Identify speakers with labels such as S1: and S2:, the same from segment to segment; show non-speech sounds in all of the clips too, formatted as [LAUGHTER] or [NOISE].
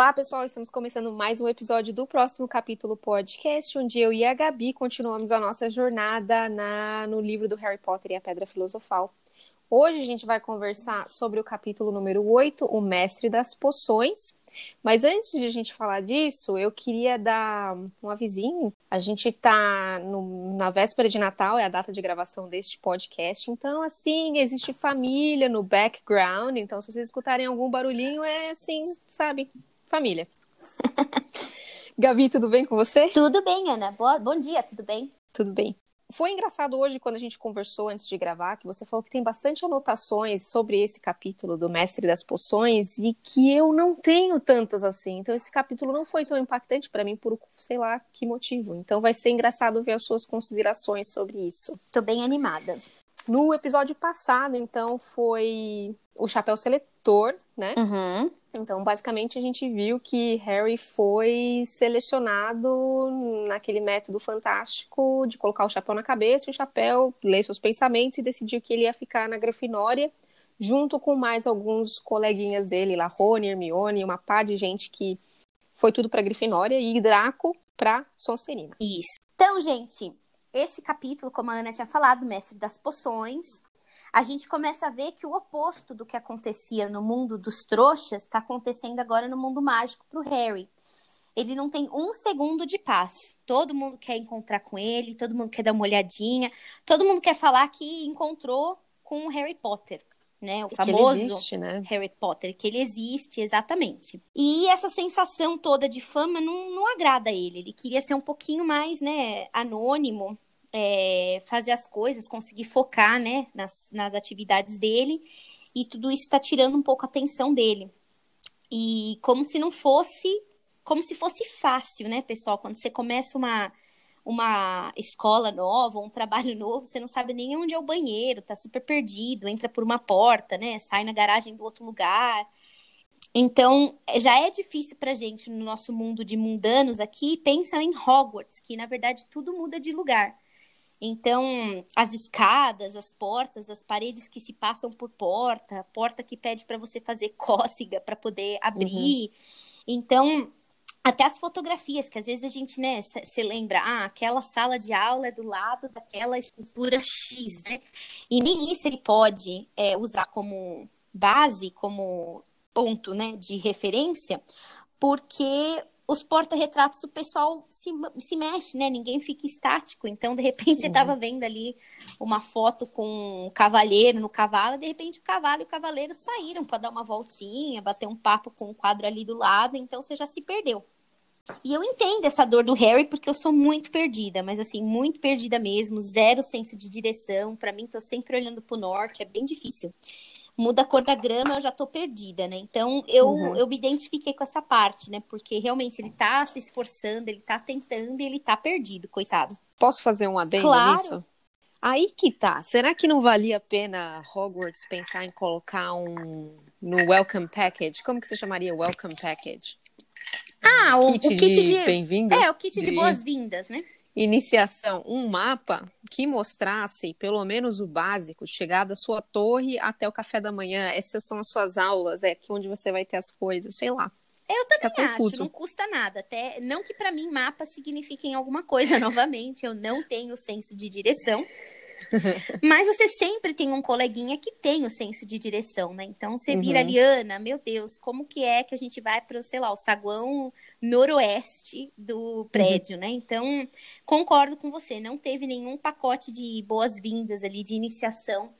S1: Olá, pessoal, estamos começando mais um episódio do próximo capítulo podcast, onde eu e a Gabi continuamos a nossa jornada na, no livro do Harry Potter e a Pedra Filosofal. Hoje a gente vai conversar sobre o capítulo número 8, O Mestre das Poções. Mas antes de a gente falar disso, eu queria dar um avisinho. A gente tá no, na véspera de Natal, é a data de gravação deste podcast. Então, assim, existe família no background. Então, se vocês escutarem algum barulhinho, é assim, sabe? Família. [LAUGHS] Gabi, tudo bem com você?
S2: Tudo bem, Ana. Boa, bom dia, tudo bem?
S1: Tudo bem. Foi engraçado hoje quando a gente conversou antes de gravar que você falou que tem bastante anotações sobre esse capítulo do Mestre das Poções e que eu não tenho tantas assim. Então esse capítulo não foi tão impactante para mim por sei lá que motivo. Então vai ser engraçado ver as suas considerações sobre isso.
S2: Estou bem animada.
S1: No episódio passado, então, foi o chapéu seletor, né?
S2: Uhum.
S1: Então, basicamente, a gente viu que Harry foi selecionado naquele método fantástico de colocar o chapéu na cabeça e o chapéu ler seus pensamentos e decidiu que ele ia ficar na Grifinória, junto com mais alguns coleguinhas dele, lá, Rony, Hermione, uma pá de gente que foi tudo para Grifinória e Draco para Sonserina.
S2: Isso. Então, gente, esse capítulo, como a Ana tinha falado, Mestre das Poções, a gente começa a ver que o oposto do que acontecia no mundo dos trouxas está acontecendo agora no mundo mágico para o Harry. Ele não tem um segundo de paz. Todo mundo quer encontrar com ele, todo mundo quer dar uma olhadinha, todo mundo quer falar que encontrou com o Harry Potter. Né, o famoso
S1: existe, né?
S2: Harry Potter, que ele existe, exatamente. E essa sensação toda de fama não, não agrada a ele. Ele queria ser um pouquinho mais, né, anônimo, é, fazer as coisas, conseguir focar, né, nas, nas atividades dele, e tudo isso está tirando um pouco a atenção dele. E como se não fosse, como se fosse fácil, né, pessoal? Quando você começa uma, uma escola nova, um trabalho [LAUGHS] novo, você não sabe nem onde é o banheiro, tá super perdido, entra por uma porta, né, sai na garagem do outro lugar. Então, já é difícil pra gente no nosso mundo de mundanos aqui, pensa em Hogwarts, que na verdade tudo muda de lugar. Então, as escadas, as portas, as paredes que se passam por porta, porta que pede para você fazer [LAUGHS] cócega para poder abrir. Uhum. Então, até as fotografias, que às vezes a gente, né, se lembra, ah, aquela sala de aula é do lado daquela escultura X, né? E nem isso ele pode é, usar como base, como ponto, né, de referência, porque os porta-retratos, o pessoal se, se mexe, né? Ninguém fica estático. Então, de repente, você estava vendo ali uma foto com um cavaleiro no cavalo, e de repente o cavalo e o cavaleiro saíram para dar uma voltinha, bater um papo com o quadro ali do lado, então você já se perdeu. E eu entendo essa dor do Harry porque eu sou muito perdida, mas assim, muito perdida mesmo, zero senso de direção. Para mim, tô sempre olhando pro norte, é bem difícil muda a cor da grama, eu já tô perdida, né? Então eu, uhum. eu me identifiquei com essa parte, né? Porque realmente ele tá se esforçando, ele tá tentando e ele tá perdido, coitado.
S1: Posso fazer um adendo
S2: claro.
S1: nisso? Aí que tá. Será que não valia a pena Hogwarts pensar em colocar um no Welcome Package? Como que você chamaria Welcome Package?
S2: Ah, um o, kit, o kit de,
S1: de bem-vindo.
S2: É, o kit de, de boas-vindas, né?
S1: Iniciação, um mapa que mostrasse pelo menos o básico, chegar da sua torre até o café da manhã, essas são as suas aulas, é aqui onde você vai ter as coisas, sei lá.
S2: Eu também tá acho, não custa nada. Até não que para mim mapa signifiquem alguma coisa [LAUGHS] novamente, eu não tenho senso de direção. [LAUGHS] Mas você sempre tem um coleguinha que tem o senso de direção, né? Então você vira uhum. ali, Ana, meu Deus, como que é que a gente vai para, sei lá, o saguão noroeste do prédio, uhum. né? Então, concordo com você, não teve nenhum pacote de boas-vindas ali, de iniciação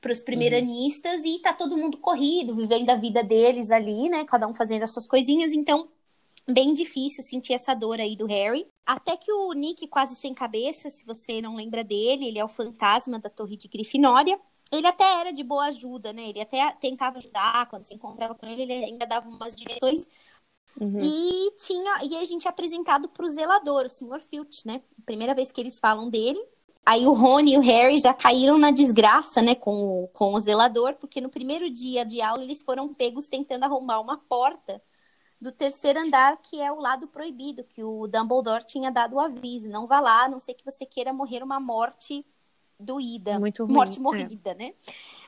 S2: para os primeiranistas uhum. e tá todo mundo corrido, vivendo a vida deles ali, né? Cada um fazendo as suas coisinhas, então bem difícil sentir essa dor aí do Harry. Até que o Nick, quase sem cabeça, se você não lembra dele, ele é o fantasma da Torre de Grifinória. Ele até era de boa ajuda, né? Ele até tentava ajudar, quando se encontrava com ele, ele ainda dava umas direções. Uhum. E tinha e a gente é apresentado para o zelador, o Sr. Filch, né? Primeira vez que eles falam dele. Aí o Rony e o Harry já caíram na desgraça, né, com o, com o zelador, porque no primeiro dia de aula eles foram pegos tentando arrombar uma porta do terceiro andar, que é o lado proibido, que o Dumbledore tinha dado o aviso. Não vá lá, a não sei que você queira morrer uma morte doída.
S1: Muito ruim,
S2: Morte
S1: é.
S2: morrida, é. né?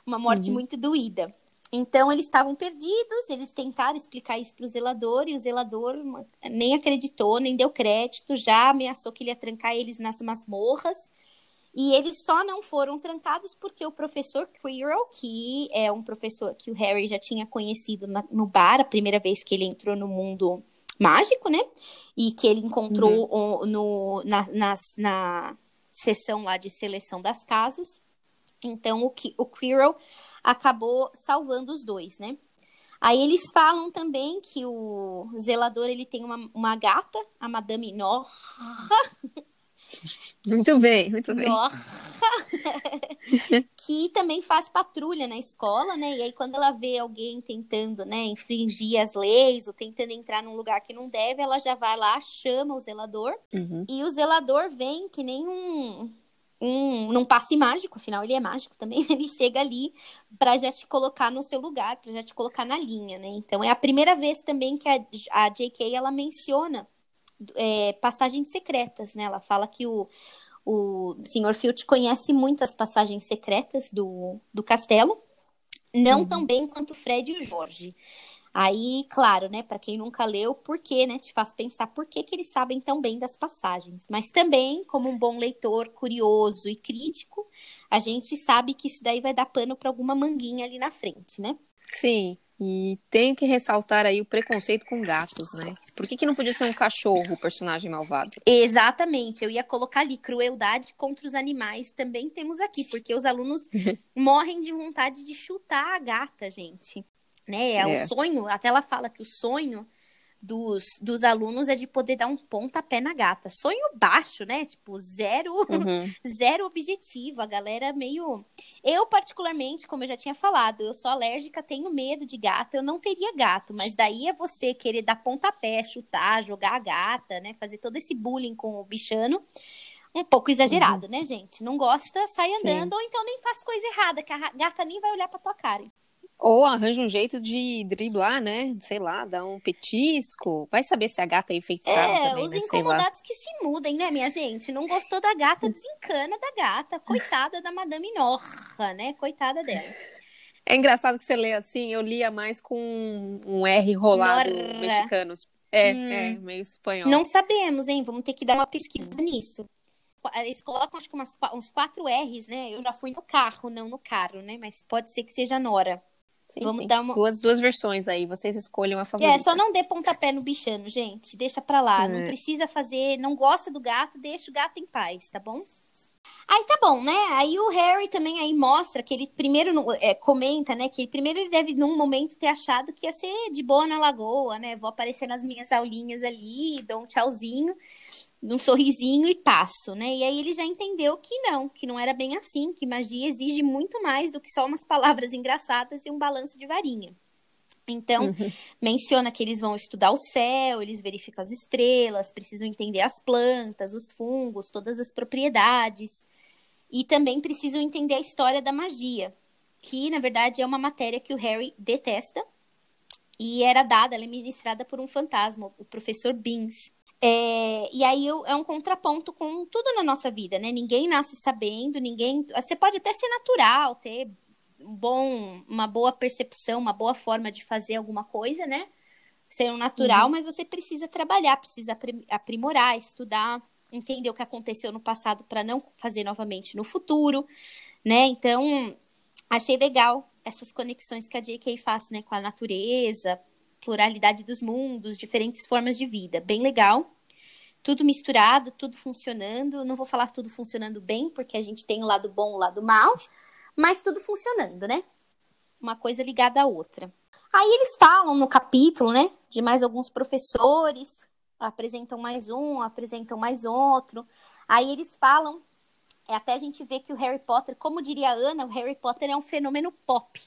S2: Uma morte uhum. muito doída. Então eles estavam perdidos, eles tentaram explicar isso para o zelador e o zelador nem acreditou, nem deu crédito, já ameaçou que ele ia trancar eles nas masmorras. E eles só não foram trancados porque o professor Quirrell, que é um professor que o Harry já tinha conhecido na, no bar, a primeira vez que ele entrou no mundo mágico, né? E que ele encontrou uhum. no, na, na, na sessão lá de seleção das casas. Então, o, o Quirrell acabou salvando os dois, né? Aí eles falam também que o zelador ele tem uma, uma gata, a Madame Norra.
S1: Muito bem, muito bem. [LAUGHS]
S2: que também faz patrulha na escola, né? E aí, quando ela vê alguém tentando, né, infringir as leis ou tentando entrar num lugar que não deve, ela já vai lá, chama o zelador. Uhum. E o zelador vem que nem um, um num passe mágico, afinal ele é mágico também, [LAUGHS] ele chega ali para já te colocar no seu lugar, para já te colocar na linha, né? Então é a primeira vez também que a, a JK ela menciona é, passagens secretas, né? Ela fala que o, o Sr. Filch conhece muitas passagens secretas do, do castelo, não uhum. tão bem quanto o Fred e o Jorge. Aí, claro, né, para quem nunca leu, por que, né, te faz pensar por que, que eles sabem tão bem das passagens. Mas também, como um bom leitor curioso e crítico, a gente sabe que isso daí vai dar pano para alguma manguinha ali na frente, né?
S1: Sim. E tenho que ressaltar aí o preconceito com gatos, né? Por que, que não podia ser um cachorro o personagem malvado?
S2: Exatamente, eu ia colocar ali crueldade contra os animais, também temos aqui, porque os alunos [LAUGHS] morrem de vontade de chutar a gata, gente. Né? É, é. o sonho, até ela fala que o sonho dos, dos alunos é de poder dar um pontapé na gata. Sonho baixo, né? Tipo, zero, uhum. [LAUGHS] zero objetivo. A galera meio. Eu, particularmente, como eu já tinha falado, eu sou alérgica, tenho medo de gata, eu não teria gato, mas daí é você querer dar pontapé, chutar, jogar a gata, né? Fazer todo esse bullying com o bichano. Um pouco exagerado, uhum. né, gente? Não gosta, sai andando, Sim. ou então nem faz coisa errada, que a gata nem vai olhar pra tua cara.
S1: Ou arranja um jeito de driblar, né? Sei lá, dar um petisco. Vai saber se a gata é enfeitiçada é, também,
S2: os
S1: né?
S2: incomodados que se mudem, né, minha gente? Não gostou da gata, desencana da gata. Coitada da Madame Norra, né? Coitada dela.
S1: É engraçado que você lê assim, eu lia mais com um R rolado Norra. mexicanos. É, hum. é, meio espanhol.
S2: Não sabemos, hein? Vamos ter que dar uma pesquisa nisso. Eles colocam, acho que umas, uns quatro R's, né? Eu já fui no carro, não no carro, né? Mas pode ser que seja Nora.
S1: Sim, Vamos sim. dar uma... duas, duas versões aí, vocês escolham a favorita.
S2: É, só não dê pontapé no bichano, gente. Deixa pra lá. É. Não precisa fazer. Não gosta do gato, deixa o gato em paz, tá bom? Aí tá bom, né? Aí o Harry também aí mostra que ele primeiro é, comenta, né? Que primeiro ele deve, num momento, ter achado que ia ser de boa na lagoa, né? Vou aparecer nas minhas aulinhas ali, dou um tchauzinho num sorrisinho e passo, né? E aí ele já entendeu que não, que não era bem assim, que magia exige muito mais do que só umas [LAUGHS] palavras engraçadas e um balanço de varinha. Então, uhum. menciona que eles vão estudar o céu, eles verificam as estrelas, precisam entender as plantas, os fungos, todas as propriedades. E também precisam entender a história da magia, que na verdade é uma matéria que o Harry detesta. E era dada, ela é ministrada por um fantasma, o professor Beans. É, e aí é um contraponto com tudo na nossa vida, né? Ninguém nasce sabendo, ninguém. Você pode até ser natural, ter um bom, uma boa percepção, uma boa forma de fazer alguma coisa, né? Ser um natural, uhum. mas você precisa trabalhar, precisa aprimorar, estudar, entender o que aconteceu no passado para não fazer novamente no futuro, né? Então, achei legal essas conexões que a J.K. faz, né, com a natureza, pluralidade dos mundos, diferentes formas de vida. Bem legal. Tudo misturado, tudo funcionando. Não vou falar tudo funcionando bem, porque a gente tem o lado bom e o lado mal, mas tudo funcionando, né? Uma coisa ligada à outra. Aí eles falam no capítulo, né, de mais alguns professores, apresentam mais um, apresentam mais outro. Aí eles falam, é até a gente ver que o Harry Potter, como diria a Ana, o Harry Potter é um fenômeno pop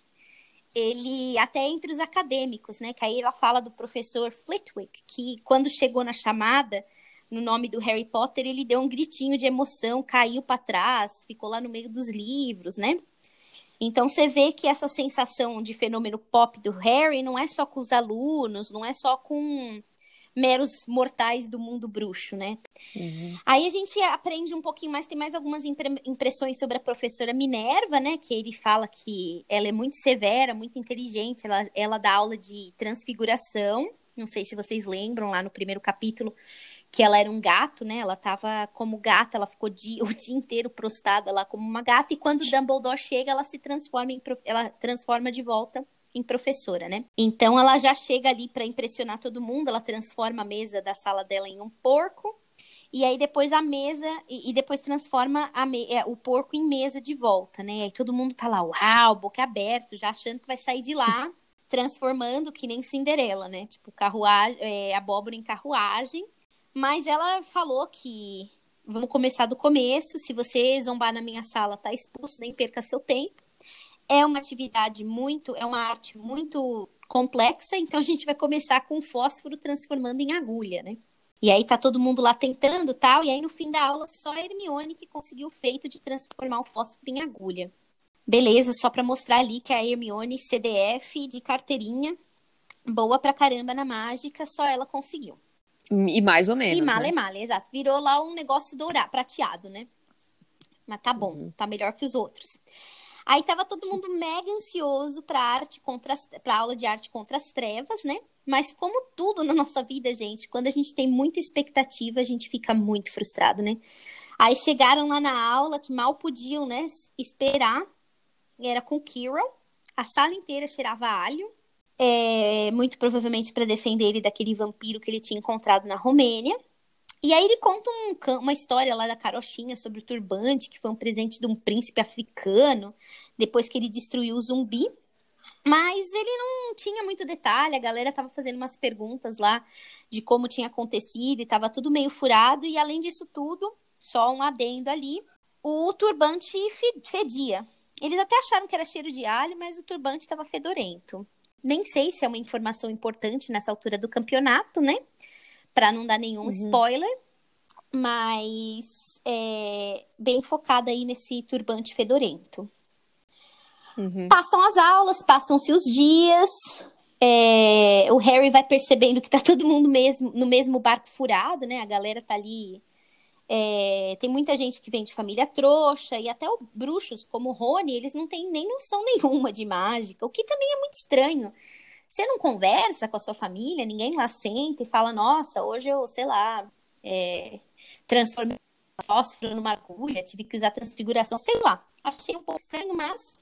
S2: ele até entre os acadêmicos, né? Que aí ela fala do professor Flitwick, que quando chegou na chamada no nome do Harry Potter, ele deu um gritinho de emoção, caiu para trás, ficou lá no meio dos livros, né? Então você vê que essa sensação de fenômeno pop do Harry não é só com os alunos, não é só com meros mortais do mundo bruxo, né? Uhum. Aí a gente aprende um pouquinho mais, tem mais algumas impressões sobre a professora Minerva, né? Que ele fala que ela é muito severa, muito inteligente, ela, ela dá aula de transfiguração. Não sei se vocês lembram lá no primeiro capítulo que ela era um gato, né? Ela tava como gata, ela ficou dia, [LAUGHS] o dia inteiro prostada lá como uma gata, e quando Dumbledore chega, ela se transforma em ela transforma de volta em professora, né? Então ela já chega ali para impressionar todo mundo, ela transforma a mesa da sala dela em um porco. E aí depois a mesa, e, e depois transforma é, o porco em mesa de volta, né? E aí todo mundo tá lá, uau, boca aberto, já achando que vai sair de lá, [LAUGHS] transformando que nem Cinderela, né? Tipo, carruagem, é, abóbora em carruagem. Mas ela falou que vamos começar do começo. Se você zombar na minha sala, tá expulso, nem perca seu tempo. É uma atividade muito, é uma arte muito complexa, então a gente vai começar com o fósforo transformando em agulha, né? E aí tá todo mundo lá tentando tal, e aí no fim da aula só a Hermione que conseguiu o feito de transformar o fósforo em agulha. Beleza, só para mostrar ali que a Hermione CDF de carteirinha, boa pra caramba na mágica, só ela conseguiu.
S1: E mais ou menos.
S2: E male,
S1: né?
S2: male, exato. Virou lá um negócio dourado, prateado, né? Mas tá bom, uhum. tá melhor que os outros. Aí tava todo mundo mega ansioso para arte contra para aula de arte contra as trevas, né? Mas como tudo na [LAUGHS] nossa vida, gente, quando a gente tem muita expectativa, a gente fica muito frustrado, né? Aí chegaram lá na aula que mal podiam, né, esperar. Era com Kirill. A sala inteira cheirava alho é, muito provavelmente para defender ele daquele vampiro que ele tinha encontrado na Romênia. E aí ele conta um, uma história lá da carochinha sobre o turbante, que foi um presente de um príncipe africano, depois que ele destruiu o zumbi. Mas ele não tinha muito detalhe, a galera tava fazendo umas perguntas lá de como tinha acontecido e tava tudo meio furado. E além disso tudo, só um adendo ali, o turbante fedia. Eles até acharam que era cheiro de alho, mas o turbante estava fedorento. Nem sei se é uma informação importante nessa altura do campeonato, né? Para não dar nenhum uhum. spoiler. Mas é, bem focada aí nesse turbante fedorento. Uhum. Passam as aulas, passam-se os dias. É, o Harry vai percebendo que tá todo mundo mesmo no mesmo barco furado, né? A galera tá ali é, tem muita gente que vem de família trouxa, e até bruxos como o Rony, eles não têm nem noção [LAUGHS] nenhuma de mágica, o que também é muito estranho. Você não conversa com a sua família, ninguém lá senta e fala, nossa, hoje eu, sei lá, é, transformei fósforo numa agulha, tive que usar transfiguração, sei lá. Achei um pouco estranho, mas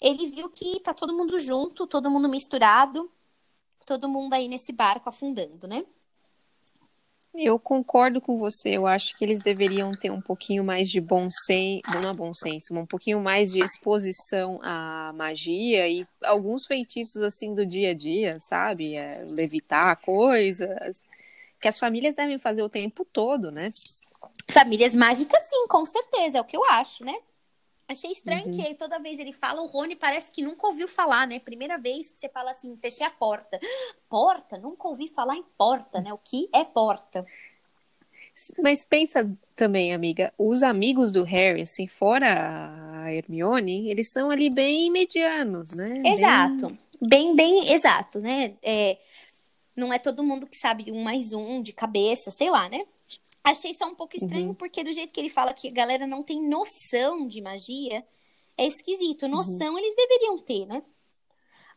S2: ele viu que tá todo mundo junto, todo mundo misturado, todo mundo aí nesse barco afundando, né?
S1: Eu concordo com você. Eu acho que eles deveriam ter um pouquinho mais de bom senso, não é bom senso, um pouquinho mais de exposição à magia e alguns feitiços assim do dia a dia, sabe? É, levitar coisas que as famílias devem fazer o tempo todo, né?
S2: Famílias mágicas, sim, com certeza, é o que eu acho, né? Achei estranho uhum. que toda vez ele fala, o Rony parece que nunca ouviu falar, né? Primeira vez que você fala assim, fechei a porta. Porta? Nunca ouvi falar em porta, né? O que é porta?
S1: Mas pensa também, amiga, os amigos do Harry, assim, fora a Hermione, eles são ali bem medianos, né?
S2: Exato. Bem, bem, bem exato, né? É, não é todo mundo que sabe um mais um de cabeça, sei lá, né? Achei só um pouco estranho, uhum. porque do jeito que ele fala que a galera não tem noção de magia, é esquisito. Uhum. Noção uhum. eles deveriam ter, né?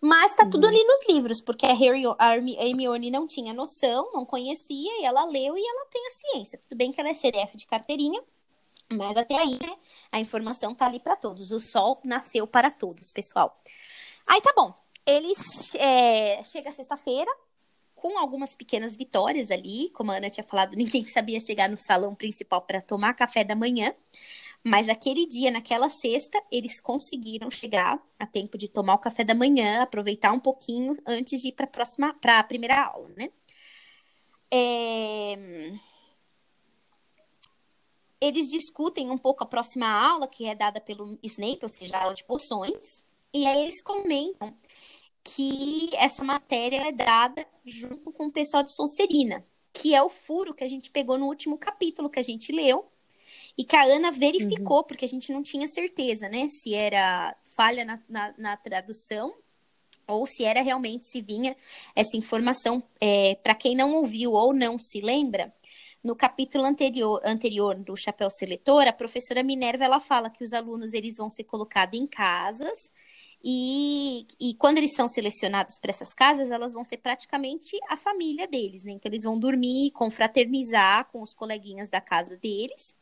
S2: Mas tá uhum. tudo ali nos livros, porque a, Harry, a Hermione não tinha noção, não conhecia, e ela leu e ela tem a ciência. Tudo bem que ela é CDF de carteirinha, mas até aí, né, a informação tá ali para todos. O sol nasceu para todos, pessoal. Aí tá bom. Eles. É, chega sexta-feira, com algumas pequenas vitórias ali, como a Ana tinha falado, [LAUGHS] ninguém sabia chegar no salão principal para tomar café da manhã. Mas aquele dia, naquela sexta, eles conseguiram chegar a tempo de tomar o café da manhã, aproveitar um pouquinho antes de ir para a próxima, para a primeira aula, né? É... Eles discutem um pouco a próxima aula, que é dada pelo Snape, ou seja, a aula de poções. E aí eles comentam que essa matéria é dada junto com o pessoal de Sonserina, que é o furo que a gente pegou no último capítulo que a gente leu. E que a Ana verificou, uhum. porque a gente não tinha certeza, né? Se era falha na, na, na tradução ou se era realmente se vinha essa informação. É, Para quem não ouviu ou não se lembra, no capítulo anterior, anterior do Chapéu Seletor, a professora Minerva ela fala que os alunos eles vão ser colocados em casas e, e quando eles são selecionados para essas casas, elas vão ser praticamente a família deles, né? Então eles vão dormir, confraternizar com os coleguinhas da casa deles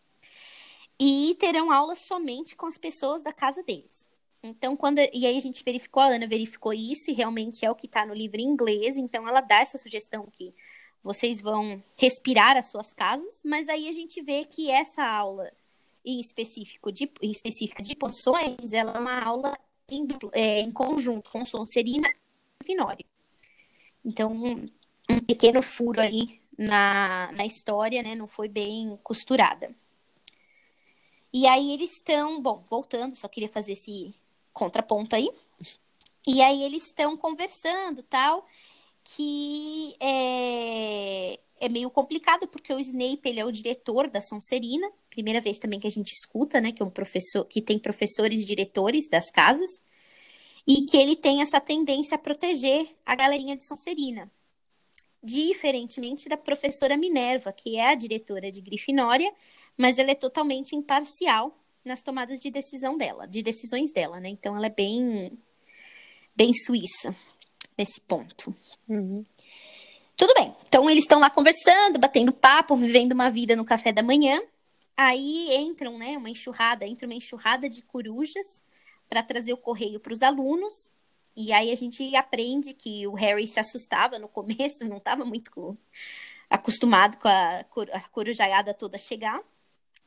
S2: e terão aulas somente com as pessoas da casa deles. Então, quando. E aí a gente verificou, a Ana verificou isso, e realmente é o que está no livro em inglês. Então, ela dá essa sugestão que vocês vão respirar as suas casas, mas aí a gente vê que essa aula em específico de, em específica de poções, ela é uma aula em, é, em conjunto com Sonserina e Finório. Então, um pequeno furo aí na, na história, né? Não foi bem costurada. E aí eles estão, bom, voltando, só queria fazer esse contraponto aí. E aí eles estão conversando, tal, que é, é meio complicado porque o Snape ele é o diretor da Sonserina, primeira vez também que a gente escuta, né, que é um professor que tem professores diretores das casas e que ele tem essa tendência a proteger a galerinha de Sonserina. Diferentemente da professora Minerva, que é a diretora de Grifinória, mas ela é totalmente imparcial nas tomadas de decisão dela, de decisões dela, né? Então ela é bem, bem suíça nesse ponto. Uhum. Tudo bem. Então eles estão lá conversando, batendo papo, vivendo uma vida no café da manhã. Aí entram, né, uma enxurrada, entra uma enxurrada de corujas para trazer o correio para os alunos. E aí a gente aprende que o Harry se assustava no começo, [LAUGHS] não estava muito acostumado com a, a corujaiada toda chegar.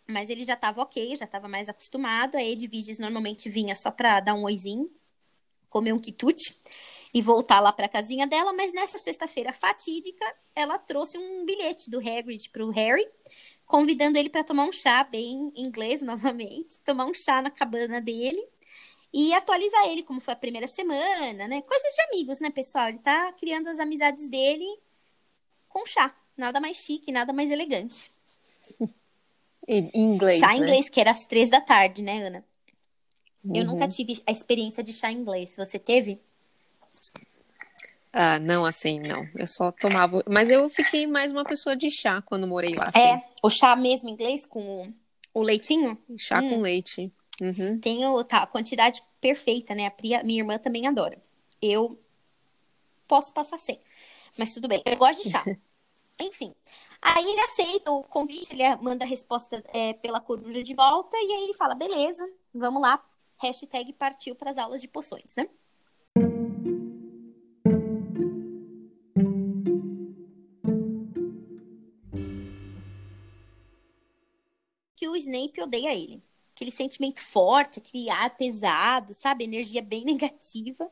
S2: Mas ele já estava ok, já estava mais acostumado. A Edviges normalmente vinha só para dar um oizinho, comer um quitute e voltar lá para a casinha dela. Mas nessa sexta-feira fatídica, ela trouxe um bilhete do Hagrid para o Harry, convidando ele para tomar um chá, bem inglês [LAUGHS] novamente, tomar um chá na cabana dele e atualizar ele como foi a primeira semana, né? Coisas de amigos, né, pessoal? Ele tá criando as amizades dele com chá. Nada mais chique, nada mais elegante. [LAUGHS]
S1: Em inglês.
S2: Chá né? inglês, que era às três da tarde, né, Ana? Uhum. Eu nunca tive a experiência de chá inglês. Você teve?
S1: Ah, não, assim, não. Eu só tomava. Mas eu fiquei mais uma pessoa de chá quando morei lá. Assim.
S2: É, o chá mesmo inglês com o leitinho?
S1: Chá hum. com leite.
S2: Uhum. Tem o, tá, a quantidade perfeita, né? A Pri, minha irmã também adora. Eu posso passar sem. Mas tudo bem. Eu gosto de chá. [LAUGHS] Enfim. Aí ele aceita o convite, ele manda a resposta é, pela coruja de volta, e aí ele fala: beleza, vamos lá. Hashtag partiu para as aulas de poções, né? O Snape odeia ele. Aquele sentimento forte, aquele ar pesado, sabe? Energia bem [LAUGHS] negativa.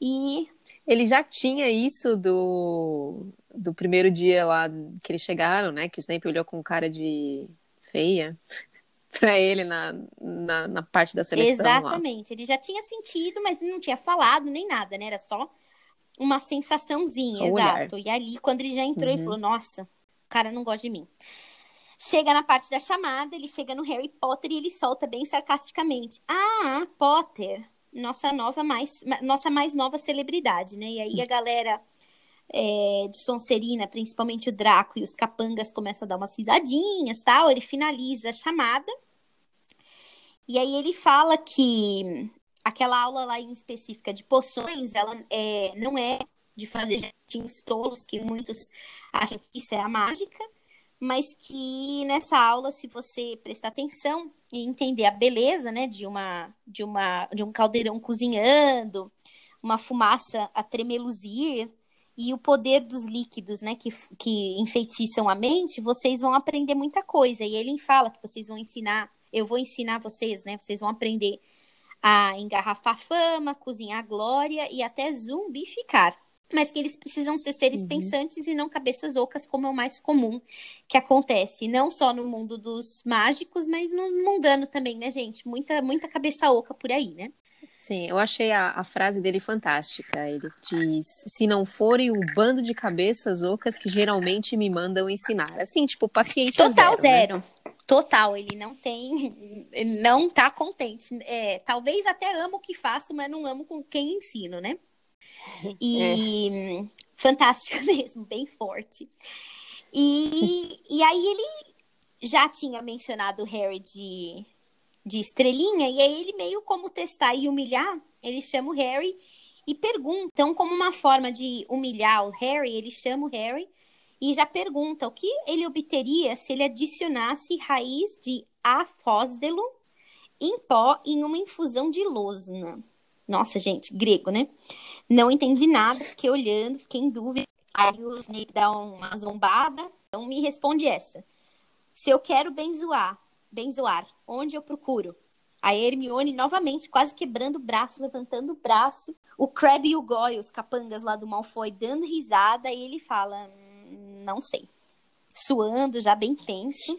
S2: E
S1: ele já tinha isso do, do primeiro dia lá que eles chegaram, né? Que o Snape olhou com cara de feia [LAUGHS] para ele na, na, na, parte da seleção.
S2: Exatamente.
S1: Lá.
S2: Ele já tinha sentido, mas não tinha falado nem nada, né? Era só uma sensaçãozinha, só exato. Olhar. E ali, quando ele já entrou, uhum. ele falou: Nossa, o cara não gosta de mim. Chega na parte da chamada, ele chega no Harry Potter e ele solta bem sarcasticamente: Ah, Potter, nossa nova mais nossa mais nova celebridade, né? E aí a galera é, de Sonserina, principalmente o Draco e os capangas começam a dar umas risadinhas, tal. Ele finaliza a chamada. E aí ele fala que aquela aula lá em específica de poções, ela é, não é de fazer jetinhos tolos, que muitos acham que isso é a mágica, mas que nessa aula, se você prestar atenção, e entender a beleza, né, de uma de uma de um caldeirão cozinhando, uma fumaça a tremeluzir e o poder dos líquidos, né, que, que enfeitiçam a mente, vocês vão aprender muita coisa. E ele fala que vocês vão ensinar, eu vou ensinar vocês, né, vocês vão aprender a engarrafar fama, cozinhar glória e até zumbificar mas que eles precisam ser seres uhum. pensantes e não cabeças ocas, como é o mais comum que acontece, não só no mundo dos mágicos, mas no mundano também, né, gente? Muita, muita cabeça oca por aí, né?
S1: Sim, eu achei a, a frase dele fantástica. Ele diz: se não forem o bando de cabeças ocas que geralmente me mandam ensinar. Assim, tipo, paciência
S2: Total
S1: zero.
S2: zero.
S1: Né?
S2: Total, ele não tem, não tá contente. É, talvez até amo o que faço, mas não amo com quem ensino, né? [LAUGHS] E é. fantástica [LAUGHS] mesmo, bem forte. E, e aí ele já tinha mencionado o Harry de, de estrelinha, e aí ele meio como testar e humilhar, ele chama o Harry e pergunta. Então, como uma forma de humilhar o Harry, ele chama o Harry e já pergunta o que ele obteria se ele adicionasse raiz de afósdelo em pó em uma infusão de losna. Nossa, gente, grego, né? Não entendi nada, fiquei olhando, fiquei em dúvida. Aí o Snape dá uma zombada, então me responde essa. Se eu quero benzoar, benzoar, onde eu procuro? A Hermione novamente quase quebrando o braço, levantando o braço. O Crab e o Goyle, os capangas lá do Malfoy, dando risada. E ele fala, hum, não sei. Suando, já bem tenso.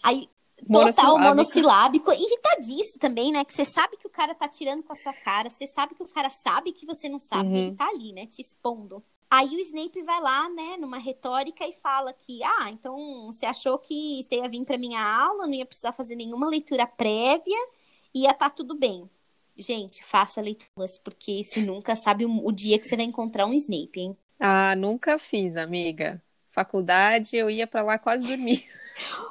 S2: Aí, total monossilábico. Irritadíssimo também, né? Que você sabe que o cara tá tirando com a sua cara. Você sabe que o cara sabe que você não sabe. Uhum. Ele tá ali, né? Te expondo. Aí o Snape vai lá, né, numa retórica e fala que, ah, então você achou que você ia vir para minha aula, não ia precisar fazer nenhuma leitura prévia, ia tá tudo bem. Gente, faça leituras, porque você nunca sabe o, o dia que você vai encontrar um Snape, hein?
S1: Ah, nunca fiz, amiga. Faculdade, eu ia para lá quase dormir. [LAUGHS]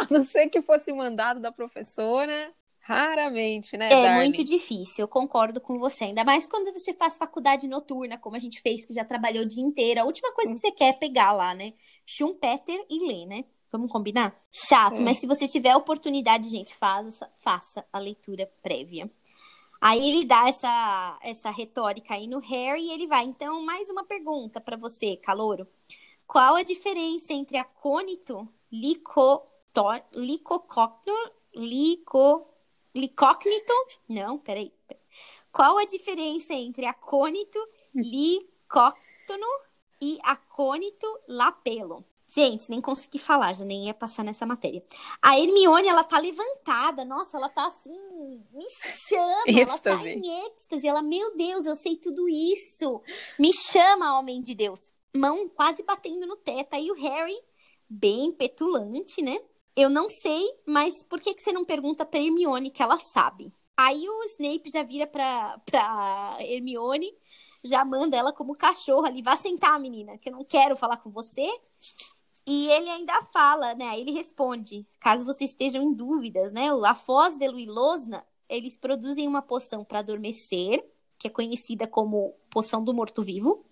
S1: [LAUGHS] A não ser que fosse mandado da professora, Raramente, né?
S2: É Darling? muito difícil, eu concordo com você. Ainda mais quando você faz faculdade noturna, como a gente fez, que já trabalhou o dia inteiro. A última coisa que você quer é pegar lá, né? Schumpeter e ler, né? Vamos combinar? Chato, é. mas se você tiver a oportunidade, gente, faça, faça a leitura prévia. Aí ele dá essa, essa retórica aí no Harry e ele vai. Então, mais uma pergunta para você, Calouro. Qual a diferença entre acônito, lico, licococno, lico, Licócnito? Não, peraí. Qual a diferença entre acônito, licóctono e acônito lapelo? Gente, nem consegui falar, já nem ia passar nessa matéria. A Hermione, ela tá levantada, nossa, ela tá assim, me chama, êxtase. ela tá em êxtase. Ela, meu Deus, eu sei tudo isso. Me chama, homem de Deus. Mão quase batendo no teto. Aí o Harry, bem petulante, né? Eu não sei, mas por que, que você não pergunta pra Hermione que ela sabe? Aí o Snape já vira pra, pra Hermione, já manda ela como cachorro ali. Vá sentar, menina, que eu não quero falar com você. E ele ainda fala, né? Ele responde, caso vocês estejam em dúvidas, né? A Foz de Luilosna, eles produzem uma poção para adormecer, que é conhecida como poção do morto-vivo.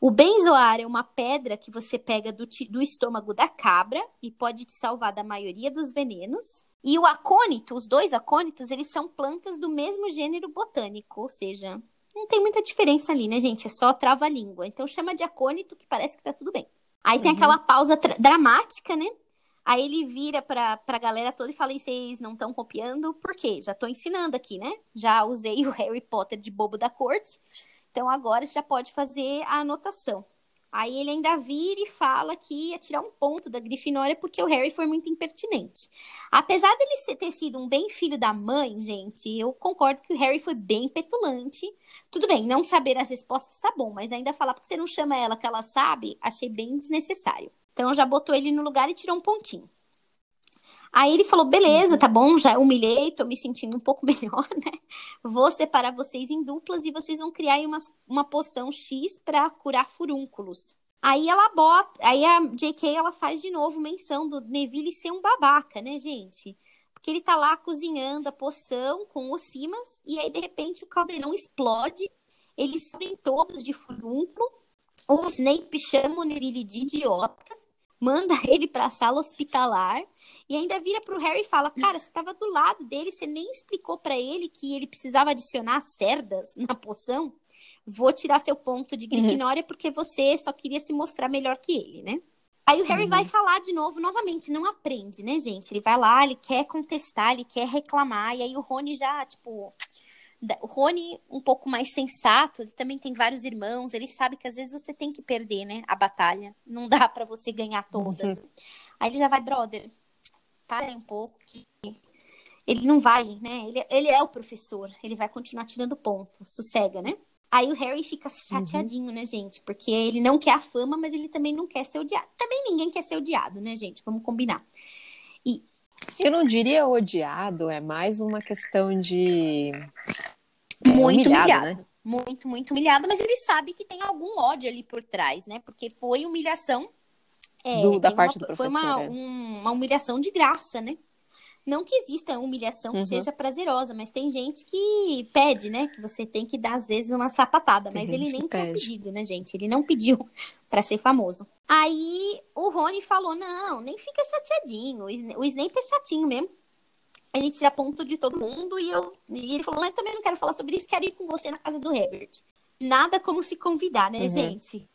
S2: O benzoar é uma pedra que você pega do, do estômago da cabra e pode te salvar da maioria dos venenos. E o acônito, os dois acônitos, eles são plantas do mesmo gênero botânico, ou seja, não tem muita diferença ali, né, gente? É só trava-língua. Então chama de acônito que parece que tá tudo bem. Aí uhum. tem aquela pausa dramática, né? Aí ele vira pra, pra galera toda e fala: e vocês não estão copiando? Por quê? Já tô ensinando aqui, né? Já usei o Harry Potter de bobo da corte. Então agora já pode fazer a anotação. Aí ele ainda vira e fala que ia tirar um ponto da Grifinória porque o Harry foi muito impertinente. Apesar dele ter sido um bem filho da mãe, gente, eu concordo que o Harry foi bem petulante. Tudo bem, não saber as respostas tá bom, mas ainda falar porque você não chama ela que ela sabe, achei bem desnecessário. Então já botou ele no lugar e tirou um pontinho. Aí ele falou: beleza, uhum. tá bom, já humilhei, tô me sentindo um pouco [LAUGHS] melhor, né? Vou separar vocês em duplas e vocês vão criar uma, uma poção X para curar furúnculos. Aí ela bota, aí a JK ela faz de novo menção do Neville ser um babaca, né, gente? Porque ele tá lá cozinhando a poção com os cimas e aí de repente o caldeirão explode, eles saem todos de furúnculo. O Snape chama o Neville de idiota manda [LAUGHS] ele para a sala hospitalar e ainda vira para o Harry e fala: Cara, você estava do lado dele, você nem explicou para ele que ele precisava adicionar cerdas na poção. Vou tirar seu ponto de uhum. Grifinória uhum. porque você só queria se mostrar melhor que ele, né? Aí o Harry uhum. vai falar de novo, novamente, não aprende, né, gente? Ele vai lá, ele quer contestar, ele quer reclamar, e aí o Rony já, tipo, o Rony, um pouco mais sensato, ele também tem vários irmãos, ele sabe que às vezes você tem que perder, né, a batalha. Não dá para você ganhar todas. Uhum. Aí ele já vai, brother, para um pouco que ele não vai, né? Ele, ele é o professor, ele vai continuar tirando ponto, sossega, né? Aí o Harry fica chateadinho, uhum. né, gente? Porque ele não quer a fama, mas ele também não quer ser odiado. Também ninguém quer ser odiado, né, gente? Vamos combinar.
S1: E eu não diria odiado, é mais uma questão de
S2: muito humilhado, humilhado. Né? muito, muito humilhado, mas ele sabe que tem algum ódio ali por trás, né? Porque foi humilhação.
S1: É, do, da parte
S2: uma,
S1: do
S2: professor. Foi uma, é. um, uma humilhação de graça, né? Não que exista humilhação que uhum. seja prazerosa, mas tem gente que pede, né? Que você tem que dar, às vezes, uma sapatada. Tem mas ele nem tinha pede. pedido, né, gente? Ele não pediu [LAUGHS] para ser famoso. Aí o Rony falou: não, nem fica chateadinho. O Snape é chatinho mesmo. Ele tira ponto de todo mundo e eu. E ele falou: mas também não quero falar sobre isso, quero ir com você na casa do Herbert. Nada como se convidar, né, uhum. gente?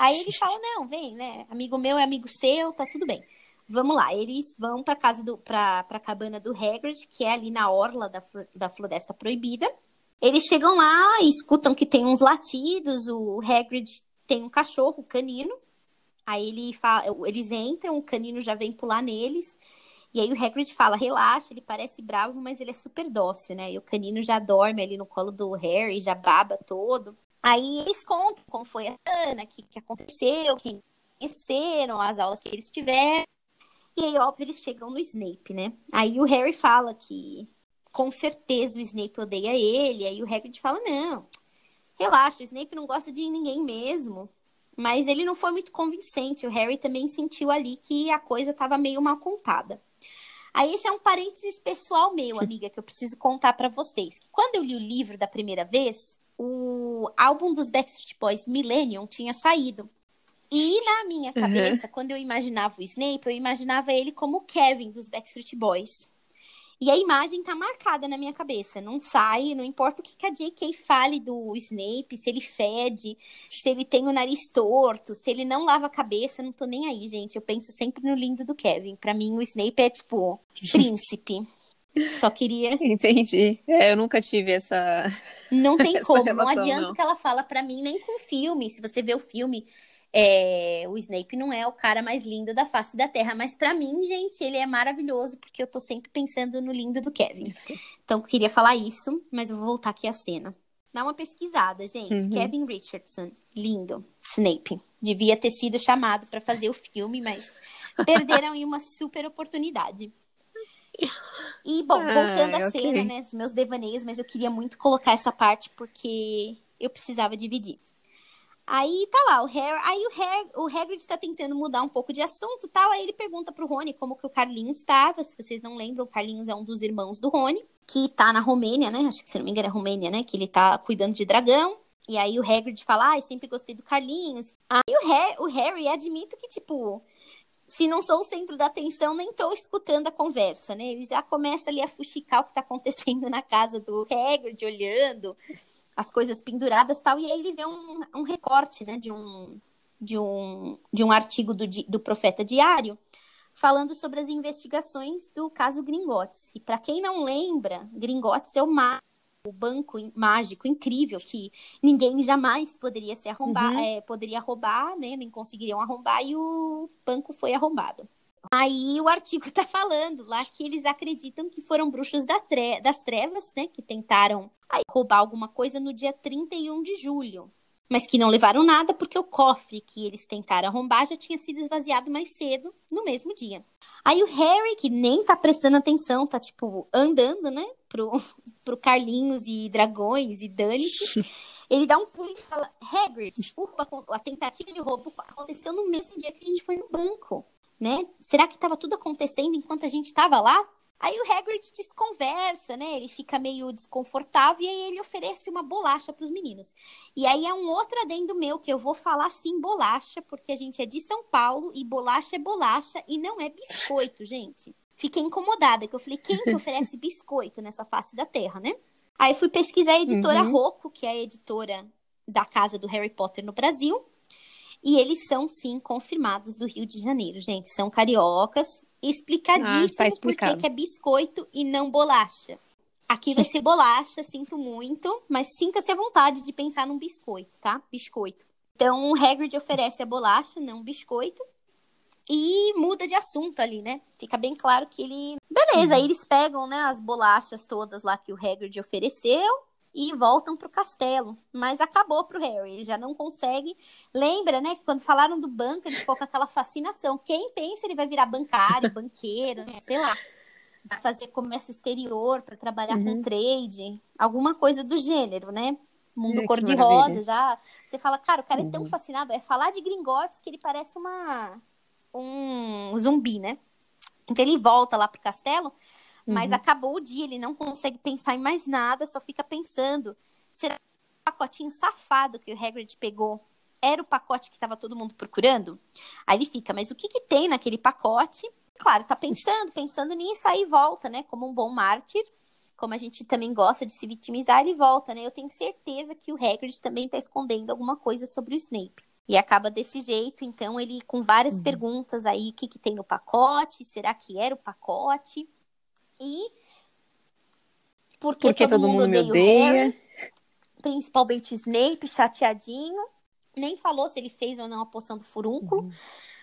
S2: Aí ele fala: não, vem, né? Amigo meu é amigo seu, tá tudo bem. Vamos lá, eles vão para casa do para a cabana do Hagrid, que é ali na orla da, da Floresta Proibida. Eles chegam lá e escutam que tem uns latidos, o Hagrid tem um cachorro, canino. Aí ele fala, eles entram, o canino já vem pular neles. E aí o Hagrid fala, relaxa, ele parece bravo, mas ele é super dócil, né? E o canino já dorme ali no colo do Harry, já baba todo. Aí eles contam como foi a Ana, o que, que aconteceu, quem conheceram, as aulas que eles tiveram. E aí, óbvio, eles chegam no Snape, né? Aí o Harry fala que com certeza o Snape odeia ele. Aí o Hagrid fala: não, relaxa, o Snape não gosta de ninguém mesmo. Mas ele não foi muito convincente. O Harry também sentiu ali que a coisa estava meio mal contada. Aí esse é um parênteses pessoal meu, amiga, que eu preciso contar para vocês. Quando eu li o livro da primeira vez, o álbum dos Backstreet Boys Millennium tinha saído. E na minha uhum. cabeça, uhum. quando eu imaginava o Snape, eu imaginava ele como o Kevin dos Backstreet Boys. E a imagem tá marcada na minha cabeça, não sai, não importa o que a J.K. fale do Snape, se ele fede, se ele tem o nariz torto, se ele não lava a cabeça, não tô nem aí, gente. Eu penso sempre no lindo do Kevin. Para mim, o Snape é tipo [LAUGHS] príncipe. Só queria.
S1: Entendi. É, eu nunca tive essa.
S2: Não tem [LAUGHS] essa como. Relação, não adianta não. que ela fala para mim, nem com filme. Se você vê o filme, é, o Snape não é o cara mais lindo da face da Terra, mas para mim, gente, ele é maravilhoso porque eu tô sempre pensando no lindo do Kevin. Então, queria falar isso, mas eu vou voltar aqui à cena. Dá uma pesquisada, gente. Uhum. Kevin Richardson, lindo. Snape. Devia ter sido chamado para fazer o filme, mas perderam aí uma super oportunidade. E, bom, [LAUGHS] voltando ah, à okay. cena, né? Os meus devaneios, mas eu queria muito colocar essa parte porque eu precisava dividir. Aí tá lá, o Harry, aí o, Harry, o Hagrid tá tentando mudar um pouco de assunto tal, aí ele pergunta pro Rony como que o Carlinhos estava, se vocês não lembram, o Carlinhos é um dos irmãos do Rony, que tá na Romênia, né, acho que se não me engano é Romênia, né, que ele tá cuidando de dragão, e aí o Hagrid fala, ai, ah, sempre gostei do Carlinhos. Aí o, Harry, o Harry admito que, tipo, se não sou o centro da atenção, nem tô escutando a conversa, né, ele já começa ali a fuxicar o que tá acontecendo na casa do Hagrid, olhando as coisas penduradas tal, e aí ele vê um, um recorte, né, de um, de um, de um artigo do, do Profeta Diário, falando sobre as investigações do caso Gringotts. E para quem não lembra, Gringotts é o, o banco mágico incrível que ninguém jamais poderia se arrombar, uhum. é, poderia roubar, né, nem conseguiriam arrombar, e o banco foi arrombado. Aí o artigo [LAUGHS] tá falando lá que eles acreditam que foram bruxos da tre das trevas, né, que tentaram aí, roubar alguma coisa no dia 31 de julho, mas que não levaram nada porque o cofre que eles tentaram arrombar já tinha sido esvaziado mais cedo, no mesmo dia. Aí o Harry, que nem tá prestando atenção, tá tipo andando, né, pro, [LAUGHS] pro Carlinhos e Dragões e dane-se. [LAUGHS] Ele dá um pulo e fala: Hagrid, a tentativa de roubo aconteceu no mesmo dia que a gente foi no banco né? Será que estava tudo acontecendo enquanto a gente estava lá? Aí o Hagrid desconversa, né? Ele fica meio desconfortável e aí ele oferece uma bolacha para os meninos. E aí é um outro adendo meu que eu vou falar sim bolacha, porque a gente é de São Paulo e bolacha é bolacha e não é biscoito, [LAUGHS] gente. Fiquei incomodada que eu falei, quem que oferece [LAUGHS] biscoito nessa face da terra, né? Aí fui pesquisar a editora uhum. Rocco, que é a editora da casa do Harry Potter no Brasil. E eles são, sim, confirmados do Rio de Janeiro, gente. São cariocas. Explicadíssimo ah, tá por que é biscoito e não bolacha. Aqui vai ser [LAUGHS] bolacha, sinto muito, mas sinta-se à vontade de pensar num biscoito, tá? Biscoito. Então, o Hagrid oferece a bolacha, não biscoito. E muda de assunto ali, né? Fica bem claro que ele. Beleza, uhum. aí eles pegam, né, as bolachas todas lá que o Hagrid ofereceu e voltam pro castelo. Mas acabou pro Harry, ele já não consegue. Lembra, né, que quando falaram do banco, ele ficou com aquela fascinação. Quem pensa ele vai virar bancário, [LAUGHS] banqueiro, né, sei lá. Vai fazer comércio exterior para trabalhar uhum. com trade, alguma coisa do gênero, né? mundo
S1: É,
S2: cor-de-rosa, já. Você fala, cara, o cara é tão uhum. fascinado. É falar de Gringotts que ele parece uma um zumbi, né? Então ele volta lá pro castelo, mas uhum. acabou o dia, ele não consegue pensar em mais nada, só fica pensando. Será que o pacotinho safado que o Hagrid pegou era o pacote que estava todo mundo procurando? Aí ele fica, mas o que que tem naquele pacote? Claro, tá pensando, pensando nisso, aí volta, né? Como um bom mártir, como a gente também gosta de se vitimizar, ele volta, né? Eu tenho certeza que o Hagrid também tá escondendo alguma coisa sobre o Snape. E acaba desse jeito, então ele com várias uhum. perguntas aí, o que, que tem no pacote, será que era o pacote? E por que todo, todo, mundo, mundo me odeia? Harry, principalmente Snape, chateadinho. Nem falou se ele fez ou não a poção do furúnculo, uhum.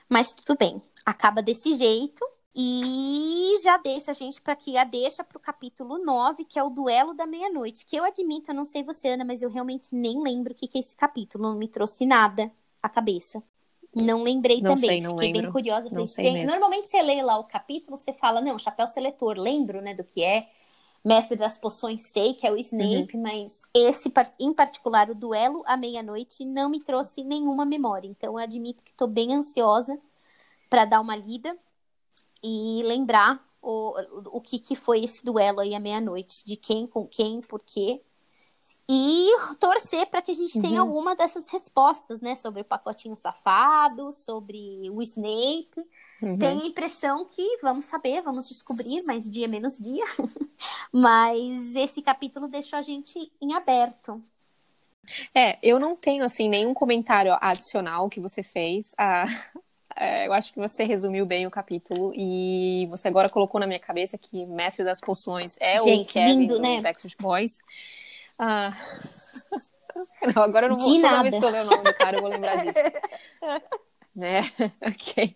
S2: mas tudo bem. Acaba desse jeito. E já deixa a gente para aqui, a deixa para o capítulo 9, que é o duelo da meia-noite. Que eu admito, eu não sei você, Ana, mas eu realmente nem lembro o que, que é esse capítulo. Não me trouxe nada à cabeça. Não lembrei
S1: não
S2: também.
S1: Sei, não
S2: Fiquei
S1: lembro.
S2: bem curiosa.
S1: Não sei mesmo.
S2: Normalmente você lê lá o capítulo, você fala, não, chapéu seletor, lembro, né, do que é. Mestre das poções, sei que é o Snape, uhum. mas esse, em particular, o duelo à meia-noite, não me trouxe nenhuma memória. Então, eu admito que estou bem ansiosa para dar uma lida e lembrar o, o que, que foi esse duelo aí à meia-noite, de quem, com quem, por quê. E torcer para que a gente tenha uhum. alguma dessas respostas, né? Sobre o pacotinho safado, sobre o Snape. Uhum. Tenho a impressão que vamos saber, vamos descobrir, mais dia menos dia. [LAUGHS] Mas esse capítulo deixou a gente em aberto.
S1: É, eu não tenho, assim, nenhum comentário adicional que você fez. Ah, [LAUGHS] é, eu acho que você resumiu bem o capítulo e você agora colocou na minha cabeça que Mestre das Poções é gente, o Kevin lindo, do né? Backstreet Boys. Ah. [LAUGHS] Não, agora eu não vou.
S2: De nada.
S1: ler o nome do cara, eu vou lembrar disso. [LAUGHS] né? [LAUGHS] ok.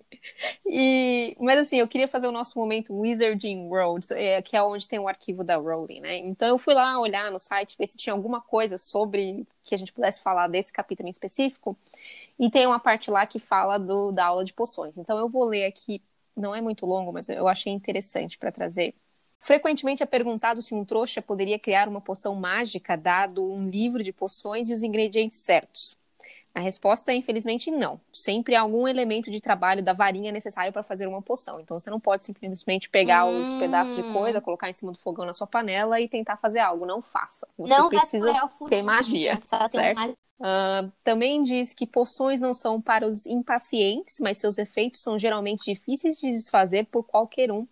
S1: E, mas assim, eu queria fazer o nosso momento Wizarding World, é, que é onde tem o arquivo da Rowling, né? Então eu fui lá olhar no site, ver se tinha alguma coisa sobre que a gente pudesse falar desse capítulo em específico. E tem uma parte lá que fala do, da aula de poções. Então eu vou ler aqui, não é muito longo, mas eu achei interessante para trazer Frequentemente é perguntado se um trouxa poderia criar uma poção mágica dado um livro de poções e os ingredientes certos. A resposta é, infelizmente, não. Sempre há algum elemento de trabalho da varinha necessário para fazer uma poção. Então, você não pode simplesmente pegar hum. os pedaços de coisa, colocar em cima do fogão na sua panela e tentar fazer algo. Não faça. Você
S2: não
S1: precisa ter magia, certo? Uh, também diz que poções não são para os impacientes, mas seus efeitos são geralmente difíceis de desfazer por qualquer um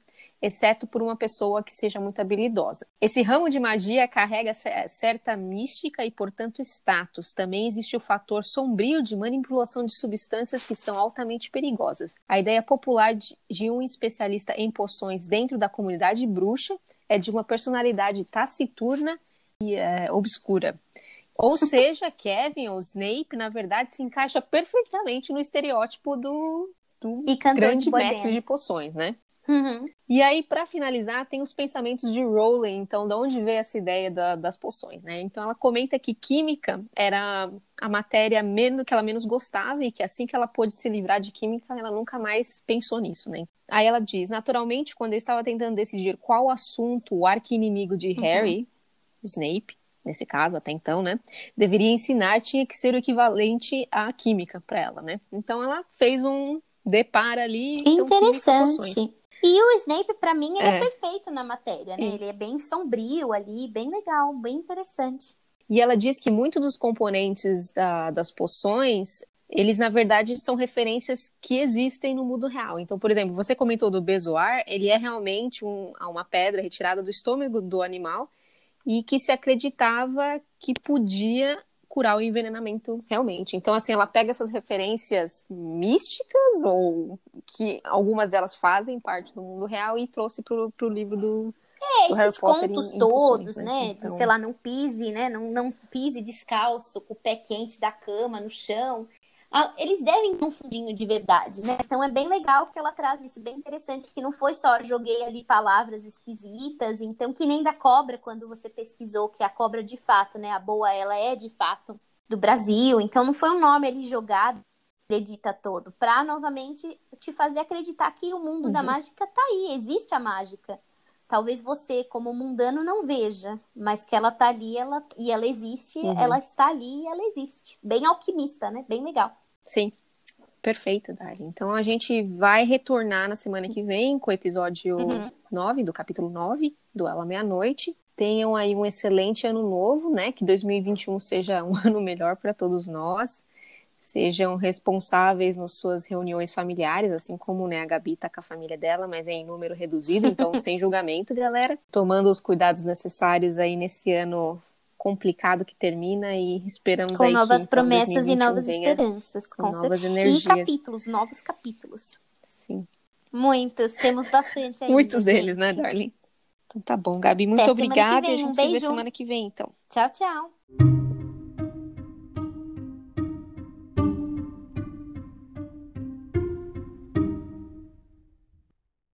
S1: exceto por uma pessoa que seja muito habilidosa. Esse ramo de magia carrega certa mística e, portanto, status. Também existe o fator sombrio de manipulação de substâncias que são altamente perigosas. A ideia popular de, um especialista em poções dentro da comunidade bruxa é de uma personalidade taciturna e é, obscura. Ou [LAUGHS] seja, Kevin ou Snape, na verdade, se encaixa perfeitamente no estereótipo do, do grande de mestre de poções, né?
S2: Uhum.
S1: E aí, para finalizar, tem os pensamentos de Rowling, então, de onde veio essa ideia da, das poções, né? Então, ela comenta que química era a matéria menos, que ela menos gostava e que assim que ela pôde se livrar de química, ela nunca mais pensou nisso, né? Aí ela diz, naturalmente, quando eu estava tentando decidir qual assunto o arqui-inimigo de uhum. Harry, Snape, nesse caso, até então, né, deveria ensinar, tinha que ser o equivalente à química para ela, né? Então, ela fez um depara ali.
S2: Então, Interessante. Então, e o Snape, para mim, ele é. é. perfeito na matéria, né? Ele é bem sombrio ali, bem legal, bem interessante.
S1: E ela diz que muitos dos componentes da, das poções, eles na verdade são referências que existem no mundo real. Então, por exemplo, você comentou do bezoar, ele é realmente um, uma pedra retirada do estômago do animal e que se acreditava que podia curar o envenenamento realmente. Então, assim, ela pega essas referências místicas, ou que algumas delas fazem parte do mundo real, e trouxe pro, pro livro do.
S2: É, esses contos em, em todos, né? né? Então... De, sei lá, não pise, né? Não, não pise descalço, com o pé quente da cama, no chão. Eles devem ter um fundinho de verdade, né? Então é bem legal que ela traz isso, bem interessante, que não foi só joguei ali palavras esquisitas, então que nem da cobra, quando você pesquisou que a cobra de fato, né? A boa, ela é de fato do Brasil, então não foi um nome ali jogado, acredita todo, para novamente te fazer acreditar que o mundo uhum. da mágica tá aí, existe a mágica. talvez você, como mundano, não veja, mas que ela tá ali ela, e ela existe,
S1: Uhum.
S2: ela está ali e ela existe. Bem alquimista, né? Bem legal.
S1: Sim. Perfeito, Darlene. Então a gente vai retornar na semana que vem com o episódio
S2: Uhum.
S1: 9, do capítulo 9, do Ela Meia-Noite. Tenham aí um excelente ano novo, né? Que 2021 seja um [LAUGHS] ano melhor para todos nós. Sejam responsáveis nas suas reuniões familiares, assim como né, a Gabi tá com a família dela, mas é em número reduzido, então [LAUGHS] sem julgamento, galera. Tomando os cuidados necessários aí nesse ano complicado que termina e esperamos
S2: Com
S1: aí
S2: novas
S1: que, então,
S2: promessas e
S1: 2021
S2: novas esperanças.
S1: com
S2: Com
S1: novas energias.
S2: E capítulos, novos capítulos.
S1: Sim.
S2: Muitos, temos bastante ainda.
S1: Muitos deles, né,
S2: gente.
S1: Darling? Então tá bom, Gabi, muito
S2: Até
S1: obrigada e a
S2: vem,
S1: gente se vê semana que vem, então.
S2: Tchau, tchau.